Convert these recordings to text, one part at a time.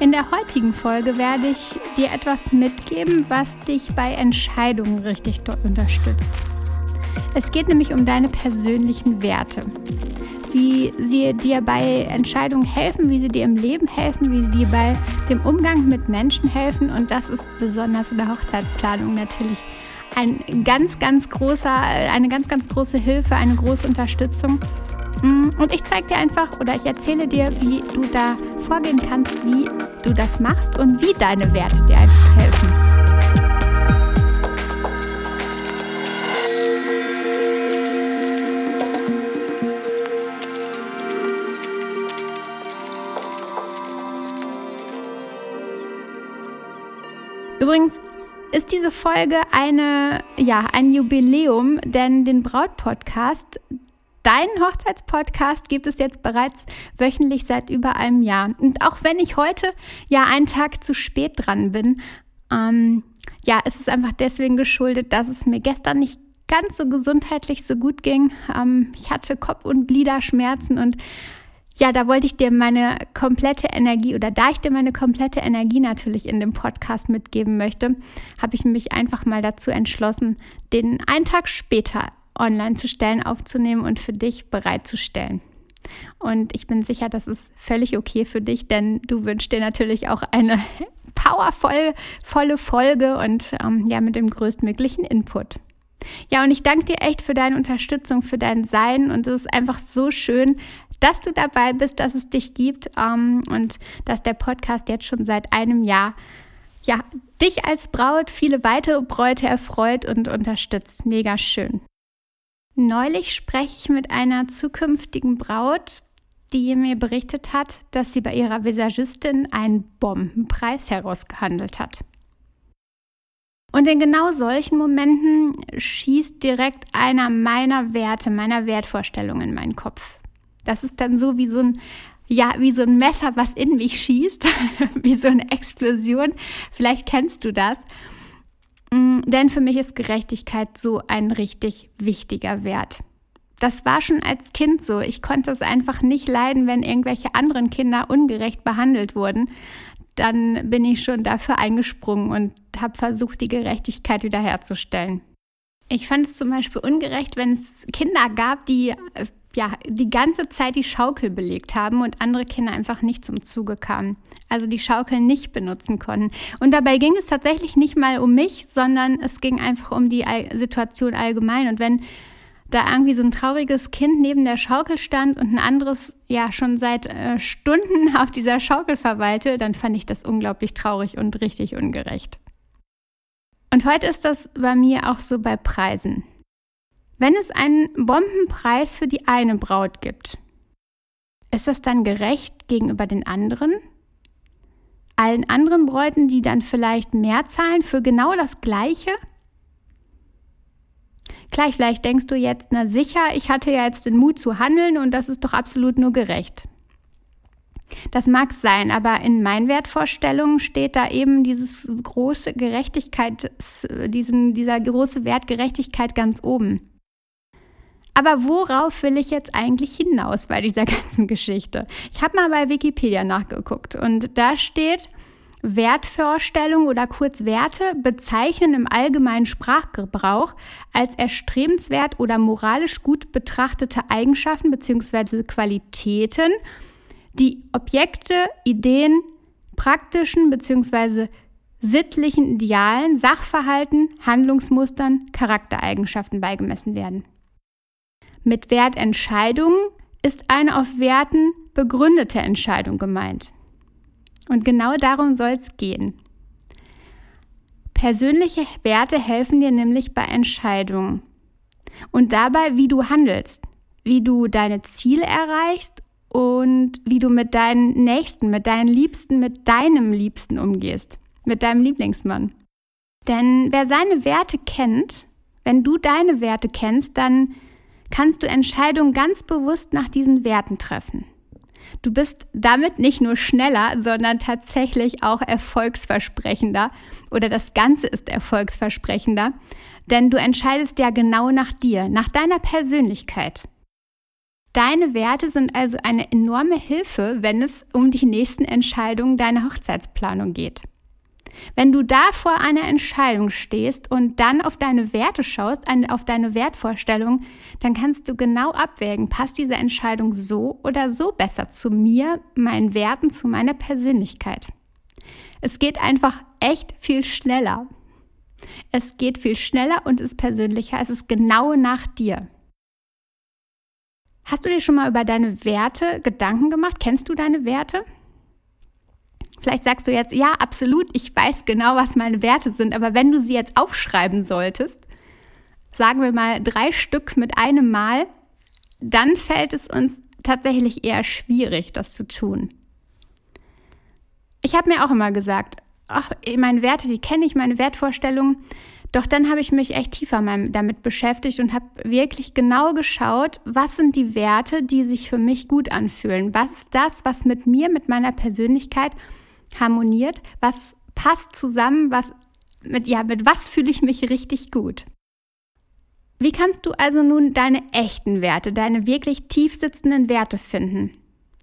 In der heutigen Folge werde ich dir etwas mitgeben, was dich bei Entscheidungen richtig unterstützt. Es geht nämlich um deine persönlichen Werte. Wie sie dir bei Entscheidungen helfen, wie sie dir im Leben helfen, wie sie dir bei dem Umgang mit Menschen helfen. Und das ist besonders in der Hochzeitsplanung natürlich ein ganz, ganz großer, eine ganz, ganz große Hilfe, eine große Unterstützung. Mm, und ich zeige dir einfach oder ich erzähle dir, wie du da vorgehen kannst, wie du das machst und wie deine Werte dir einfach helfen. Übrigens ist diese Folge eine, ja, ein Jubiläum, denn den Braut-Podcast, Deinen Hochzeitspodcast gibt es jetzt bereits wöchentlich seit über einem Jahr. Und auch wenn ich heute ja einen Tag zu spät dran bin, ähm, ja, es ist einfach deswegen geschuldet, dass es mir gestern nicht ganz so gesundheitlich so gut ging. Ähm, ich hatte Kopf- und Gliederschmerzen und ja, da wollte ich dir meine komplette Energie oder da ich dir meine komplette Energie natürlich in dem Podcast mitgeben möchte, habe ich mich einfach mal dazu entschlossen, den einen Tag später online zu stellen, aufzunehmen und für dich bereitzustellen. Und ich bin sicher, das ist völlig okay für dich, denn du wünschst dir natürlich auch eine powervolle Folge und ähm, ja, mit dem größtmöglichen Input. Ja, und ich danke dir echt für deine Unterstützung, für dein Sein und es ist einfach so schön, dass du dabei bist, dass es dich gibt ähm, und dass der Podcast jetzt schon seit einem Jahr ja, dich als Braut, viele weitere Bräute erfreut und unterstützt. Mega schön. Neulich spreche ich mit einer zukünftigen Braut, die mir berichtet hat, dass sie bei ihrer Visagistin einen Bombenpreis herausgehandelt hat. Und in genau solchen Momenten schießt direkt einer meiner Werte, meiner Wertvorstellungen in meinen Kopf. Das ist dann so wie so ein ja, wie so ein Messer, was in mich schießt, wie so eine Explosion. Vielleicht kennst du das. Mm, denn für mich ist Gerechtigkeit so ein richtig wichtiger Wert. Das war schon als Kind so. Ich konnte es einfach nicht leiden, wenn irgendwelche anderen Kinder ungerecht behandelt wurden. Dann bin ich schon dafür eingesprungen und habe versucht, die Gerechtigkeit wiederherzustellen. Ich fand es zum Beispiel ungerecht, wenn es Kinder gab, die äh, ja, die ganze Zeit die Schaukel belegt haben und andere Kinder einfach nicht zum Zuge kamen. Also die Schaukel nicht benutzen konnten. Und dabei ging es tatsächlich nicht mal um mich, sondern es ging einfach um die Situation allgemein. Und wenn da irgendwie so ein trauriges Kind neben der Schaukel stand und ein anderes ja schon seit äh, Stunden auf dieser Schaukel verweilte, dann fand ich das unglaublich traurig und richtig ungerecht. Und heute ist das bei mir auch so bei Preisen. Wenn es einen Bombenpreis für die eine Braut gibt, ist das dann gerecht gegenüber den anderen? Allen anderen Bräuten, die dann vielleicht mehr zahlen für genau das Gleiche? Klar, vielleicht denkst du jetzt, na sicher, ich hatte ja jetzt den Mut zu handeln und das ist doch absolut nur gerecht. Das mag sein, aber in meinen Wertvorstellungen steht da eben dieses große Gerechtigkeit, diesen, dieser große Wert Gerechtigkeit ganz oben. Aber worauf will ich jetzt eigentlich hinaus bei dieser ganzen Geschichte? Ich habe mal bei Wikipedia nachgeguckt und da steht, Wertvorstellungen oder kurz Werte bezeichnen im allgemeinen Sprachgebrauch als erstrebenswert oder moralisch gut betrachtete Eigenschaften bzw. Qualitäten, die Objekte, Ideen, praktischen bzw. sittlichen Idealen, Sachverhalten, Handlungsmustern, Charaktereigenschaften beigemessen werden. Mit Wertentscheidungen ist eine auf Werten begründete Entscheidung gemeint. Und genau darum soll es gehen. Persönliche Werte helfen dir nämlich bei Entscheidungen und dabei, wie du handelst, wie du deine Ziele erreichst und wie du mit deinen Nächsten, mit deinen Liebsten, mit deinem Liebsten umgehst. mit deinem Lieblingsmann. Denn wer seine Werte kennt, wenn du deine Werte kennst, dann kannst du Entscheidungen ganz bewusst nach diesen Werten treffen. Du bist damit nicht nur schneller, sondern tatsächlich auch erfolgsversprechender oder das Ganze ist erfolgsversprechender, denn du entscheidest ja genau nach dir, nach deiner Persönlichkeit. Deine Werte sind also eine enorme Hilfe, wenn es um die nächsten Entscheidungen deiner Hochzeitsplanung geht. Wenn du da vor einer Entscheidung stehst und dann auf deine Werte schaust, auf deine Wertvorstellung, dann kannst du genau abwägen, passt diese Entscheidung so oder so besser zu mir, meinen Werten, zu meiner Persönlichkeit. Es geht einfach echt viel schneller. Es geht viel schneller und ist persönlicher. Es ist genau nach dir. Hast du dir schon mal über deine Werte Gedanken gemacht? Kennst du deine Werte? Vielleicht sagst du jetzt, ja, absolut, ich weiß genau, was meine Werte sind, aber wenn du sie jetzt aufschreiben solltest, sagen wir mal drei Stück mit einem Mal, dann fällt es uns tatsächlich eher schwierig, das zu tun. Ich habe mir auch immer gesagt, ach, meine Werte, die kenne ich, meine Wertvorstellungen. Doch dann habe ich mich echt tiefer damit beschäftigt und habe wirklich genau geschaut, was sind die Werte, die sich für mich gut anfühlen? Was ist das, was mit mir, mit meiner Persönlichkeit harmoniert, was passt zusammen, was mit, ja, mit was fühle ich mich richtig gut. Wie kannst du also nun deine echten Werte, deine wirklich tief sitzenden Werte finden,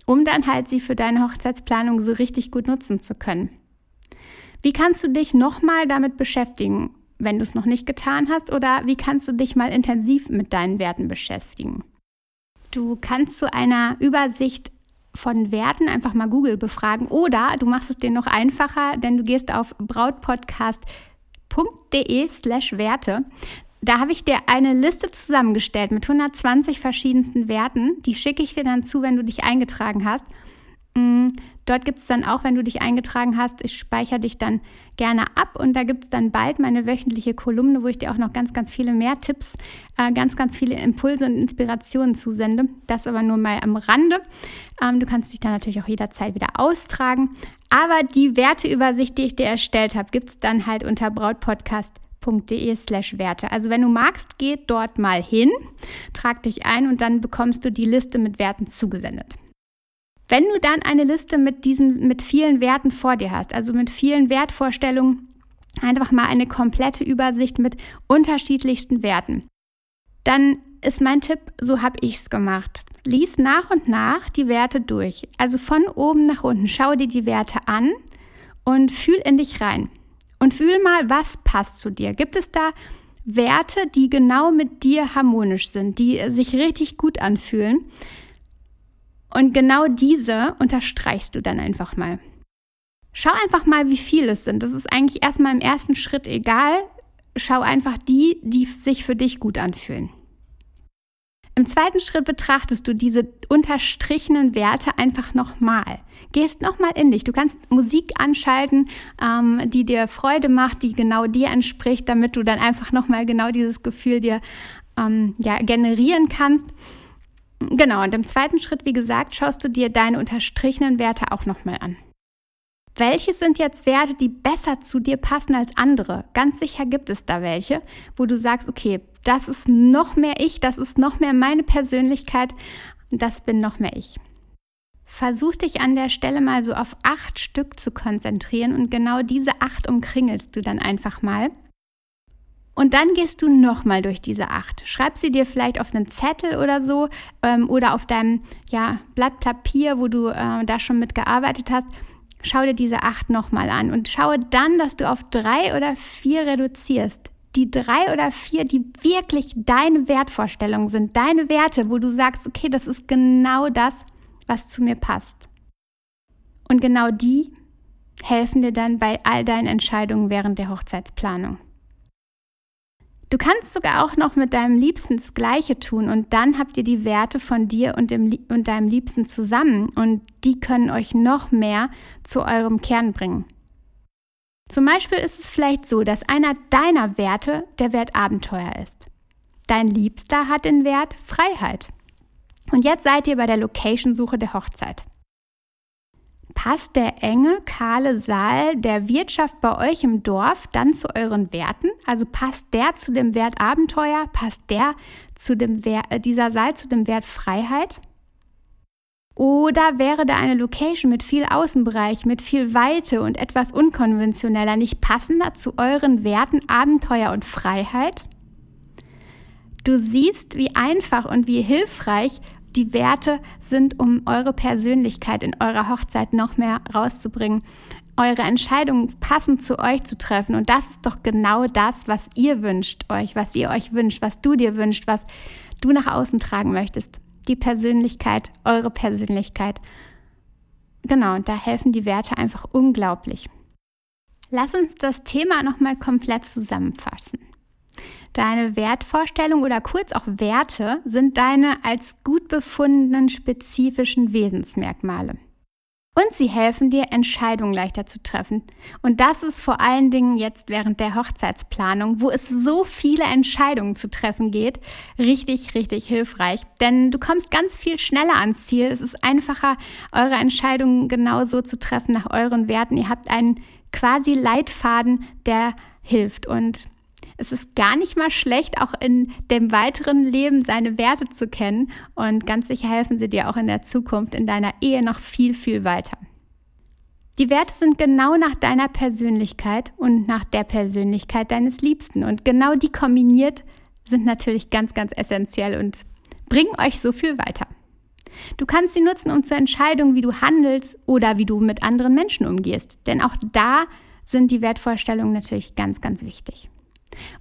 um dann halt sie für deine Hochzeitsplanung so richtig gut nutzen zu können? Wie kannst du dich nochmal damit beschäftigen, wenn du es noch nicht getan hast, oder wie kannst du dich mal intensiv mit deinen Werten beschäftigen? Du kannst zu einer Übersicht von Werten einfach mal Google befragen oder du machst es dir noch einfacher, denn du gehst auf brautpodcast.de slash Werte. Da habe ich dir eine Liste zusammengestellt mit 120 verschiedensten Werten. Die schicke ich dir dann zu, wenn du dich eingetragen hast. Mm, Dort gibt es dann auch, wenn du dich eingetragen hast, ich speichere dich dann gerne ab und da gibt es dann bald meine wöchentliche Kolumne, wo ich dir auch noch ganz, ganz viele mehr Tipps, äh, ganz, ganz viele Impulse und Inspirationen zusende. Das aber nur mal am Rande. Ähm, du kannst dich dann natürlich auch jederzeit wieder austragen. Aber die Werteübersicht, die ich dir erstellt habe, gibt es dann halt unter brautpodcast.de slash Werte. Also wenn du magst, geh dort mal hin, trag dich ein und dann bekommst du die Liste mit Werten zugesendet. Wenn du dann eine Liste mit diesen, mit vielen Werten vor dir hast, also mit vielen Wertvorstellungen, einfach mal eine komplette Übersicht mit unterschiedlichsten Werten, dann ist mein Tipp, so habe ich es gemacht. Lies nach und nach die Werte durch. Also von oben nach unten. Schau dir die Werte an und fühl in dich rein. Und fühl mal, was passt zu dir. Gibt es da Werte, die genau mit dir harmonisch sind, die sich richtig gut anfühlen? Und genau diese unterstreichst du dann einfach mal. Schau einfach mal, wie viele es sind. Das ist eigentlich erstmal im ersten Schritt egal. Schau einfach die, die sich für dich gut anfühlen. Im zweiten Schritt betrachtest du diese unterstrichenen Werte einfach nochmal. Gehst nochmal in dich. Du kannst Musik anschalten, ähm, die dir Freude macht, die genau dir entspricht, damit du dann einfach nochmal genau dieses Gefühl dir ähm, ja, generieren kannst. Genau, und im zweiten Schritt, wie gesagt, schaust du dir deine unterstrichenen Werte auch nochmal an. Welche sind jetzt Werte, die besser zu dir passen als andere? Ganz sicher gibt es da welche, wo du sagst, okay, das ist noch mehr ich, das ist noch mehr meine Persönlichkeit, das bin noch mehr ich. Versuch dich an der Stelle mal so auf acht Stück zu konzentrieren und genau diese acht umkringelst du dann einfach mal und dann gehst du nochmal durch diese acht. Schreib sie dir vielleicht auf einen Zettel oder so ähm, oder auf deinem ja, Blatt Papier, wo du äh, da schon mitgearbeitet hast. Schau dir diese acht nochmal an und schaue dann, dass du auf drei oder vier reduzierst. Die drei oder vier, die wirklich deine Wertvorstellungen sind, deine Werte, wo du sagst, okay, das ist genau das, was zu mir passt. Und genau die helfen dir dann bei all deinen Entscheidungen während der Hochzeitsplanung. Du kannst sogar auch noch mit deinem Liebsten das Gleiche tun und dann habt ihr die Werte von dir und, dem, und deinem Liebsten zusammen und die können euch noch mehr zu eurem Kern bringen. Zum Beispiel ist es vielleicht so, dass einer deiner Werte der Wert Abenteuer ist. Dein Liebster hat den Wert Freiheit. Und jetzt seid ihr bei der Location-Suche der Hochzeit. Passt der enge, kahle Saal der Wirtschaft bei euch im Dorf dann zu euren Werten? Also passt der zu dem Wert Abenteuer? Passt der zu dem Wert, äh, dieser Saal zu dem Wert Freiheit? Oder wäre da eine Location mit viel Außenbereich, mit viel Weite und etwas unkonventioneller nicht passender zu euren Werten Abenteuer und Freiheit? Du siehst, wie einfach und wie hilfreich die Werte sind, um eure Persönlichkeit in eurer Hochzeit noch mehr rauszubringen, eure Entscheidungen passend zu euch zu treffen. Und das ist doch genau das, was ihr wünscht euch, was ihr euch wünscht, was du dir wünscht, was du nach außen tragen möchtest. Die Persönlichkeit, eure Persönlichkeit. Genau, und da helfen die Werte einfach unglaublich. Lass uns das Thema nochmal komplett zusammenfassen. Deine Wertvorstellung oder kurz auch Werte sind deine als gut befundenen spezifischen Wesensmerkmale. Und sie helfen dir, Entscheidungen leichter zu treffen. Und das ist vor allen Dingen jetzt während der Hochzeitsplanung, wo es so viele Entscheidungen zu treffen geht, richtig, richtig hilfreich. Denn du kommst ganz viel schneller ans Ziel. Es ist einfacher, eure Entscheidungen genau so zu treffen nach euren Werten. Ihr habt einen quasi Leitfaden, der hilft. Und es ist gar nicht mal schlecht, auch in dem weiteren Leben seine Werte zu kennen und ganz sicher helfen sie dir auch in der Zukunft in deiner Ehe noch viel, viel weiter. Die Werte sind genau nach deiner Persönlichkeit und nach der Persönlichkeit deines Liebsten und genau die kombiniert sind natürlich ganz, ganz essentiell und bringen euch so viel weiter. Du kannst sie nutzen, um zur Entscheidung, wie du handelst oder wie du mit anderen Menschen umgehst, denn auch da sind die Wertvorstellungen natürlich ganz, ganz wichtig.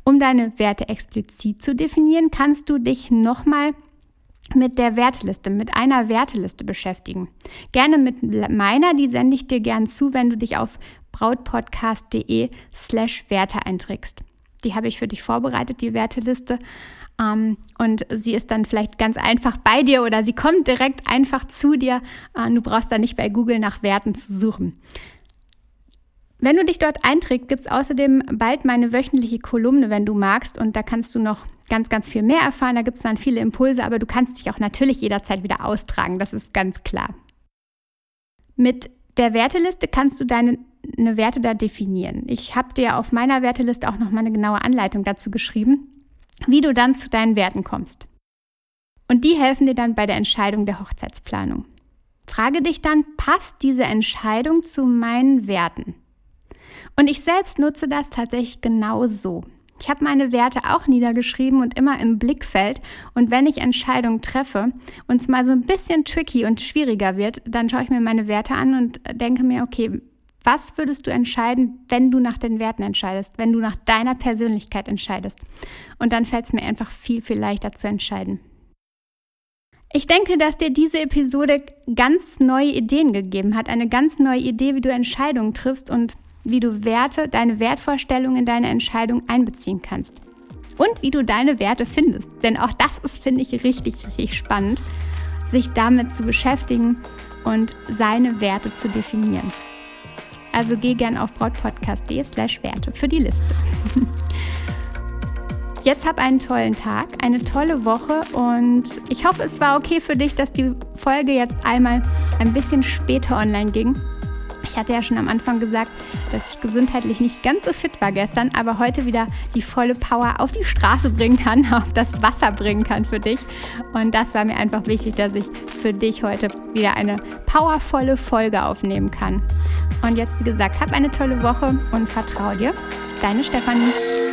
Um deine Werte explizit zu definieren, kannst du dich nochmal mit der Werteliste, mit einer Werteliste beschäftigen. Gerne mit meiner, die sende ich dir gern zu, wenn du dich auf brautpodcast.de slash Werte einträgst. Die habe ich für dich vorbereitet, die Werteliste. Um, ähm, und sie ist dann vielleicht ganz einfach bei dir oder sie kommt direkt einfach zu dir. Uh, du brauchst dann nicht bei Google nach Werten zu suchen. Wenn du dich dort einträgst, gibt es außerdem bald meine wöchentliche Kolumne, wenn du magst. Und da kannst du noch ganz, ganz viel mehr erfahren. Da gibt es dann viele Impulse, aber du kannst dich auch natürlich jederzeit wieder austragen. Das ist ganz klar. Mit der Werteliste kannst du deine eine Werte da definieren. Ich habe dir auf meiner Werteliste auch noch mal eine genaue Anleitung dazu geschrieben, wie du dann zu deinen Werten kommst. Und die helfen dir dann bei der Entscheidung der Hochzeitsplanung. Frage dich dann, passt diese Entscheidung zu meinen Werten? Und ich selbst nutze das tatsächlich genau so. Ich habe meine Werte auch niedergeschrieben und immer im Blickfeld. Und wenn ich Entscheidungen treffe und es mal so ein bisschen tricky und schwieriger wird, dann schaue ich mir meine Werte an und denke mir, okay, was würdest du entscheiden, wenn du nach den Werten entscheidest, wenn du nach deiner Persönlichkeit entscheidest? Und dann fällt es mir einfach viel, viel leichter zu entscheiden. Ich denke, dass dir diese Episode ganz neue Ideen gegeben hat, eine ganz neue Idee, wie du Entscheidungen triffst und wie du Werte, deine Wertvorstellungen in deine Entscheidung einbeziehen kannst. Und wie du deine Werte findest. Denn auch das ist, finde ich, richtig, richtig spannend, sich damit zu beschäftigen und seine Werte zu definieren. Also geh gern auf brautpodcast.de slash Werte für die Liste. Jetzt hab einen tollen Tag, eine tolle Woche und ich hoffe, es war okay für dich, dass die Folge jetzt einmal ein bisschen später online ging. Ich hatte ja schon am Anfang gesagt, dass ich gesundheitlich nicht ganz so fit war gestern, aber heute wieder die volle Power auf die Straße bringen kann, auf das Wasser bringen kann für dich. Und das war mir einfach wichtig, dass ich für dich heute wieder eine powervolle Folge aufnehmen kann. Und jetzt, wie gesagt, hab eine tolle Woche und vertraue dir. Deine Stefanie.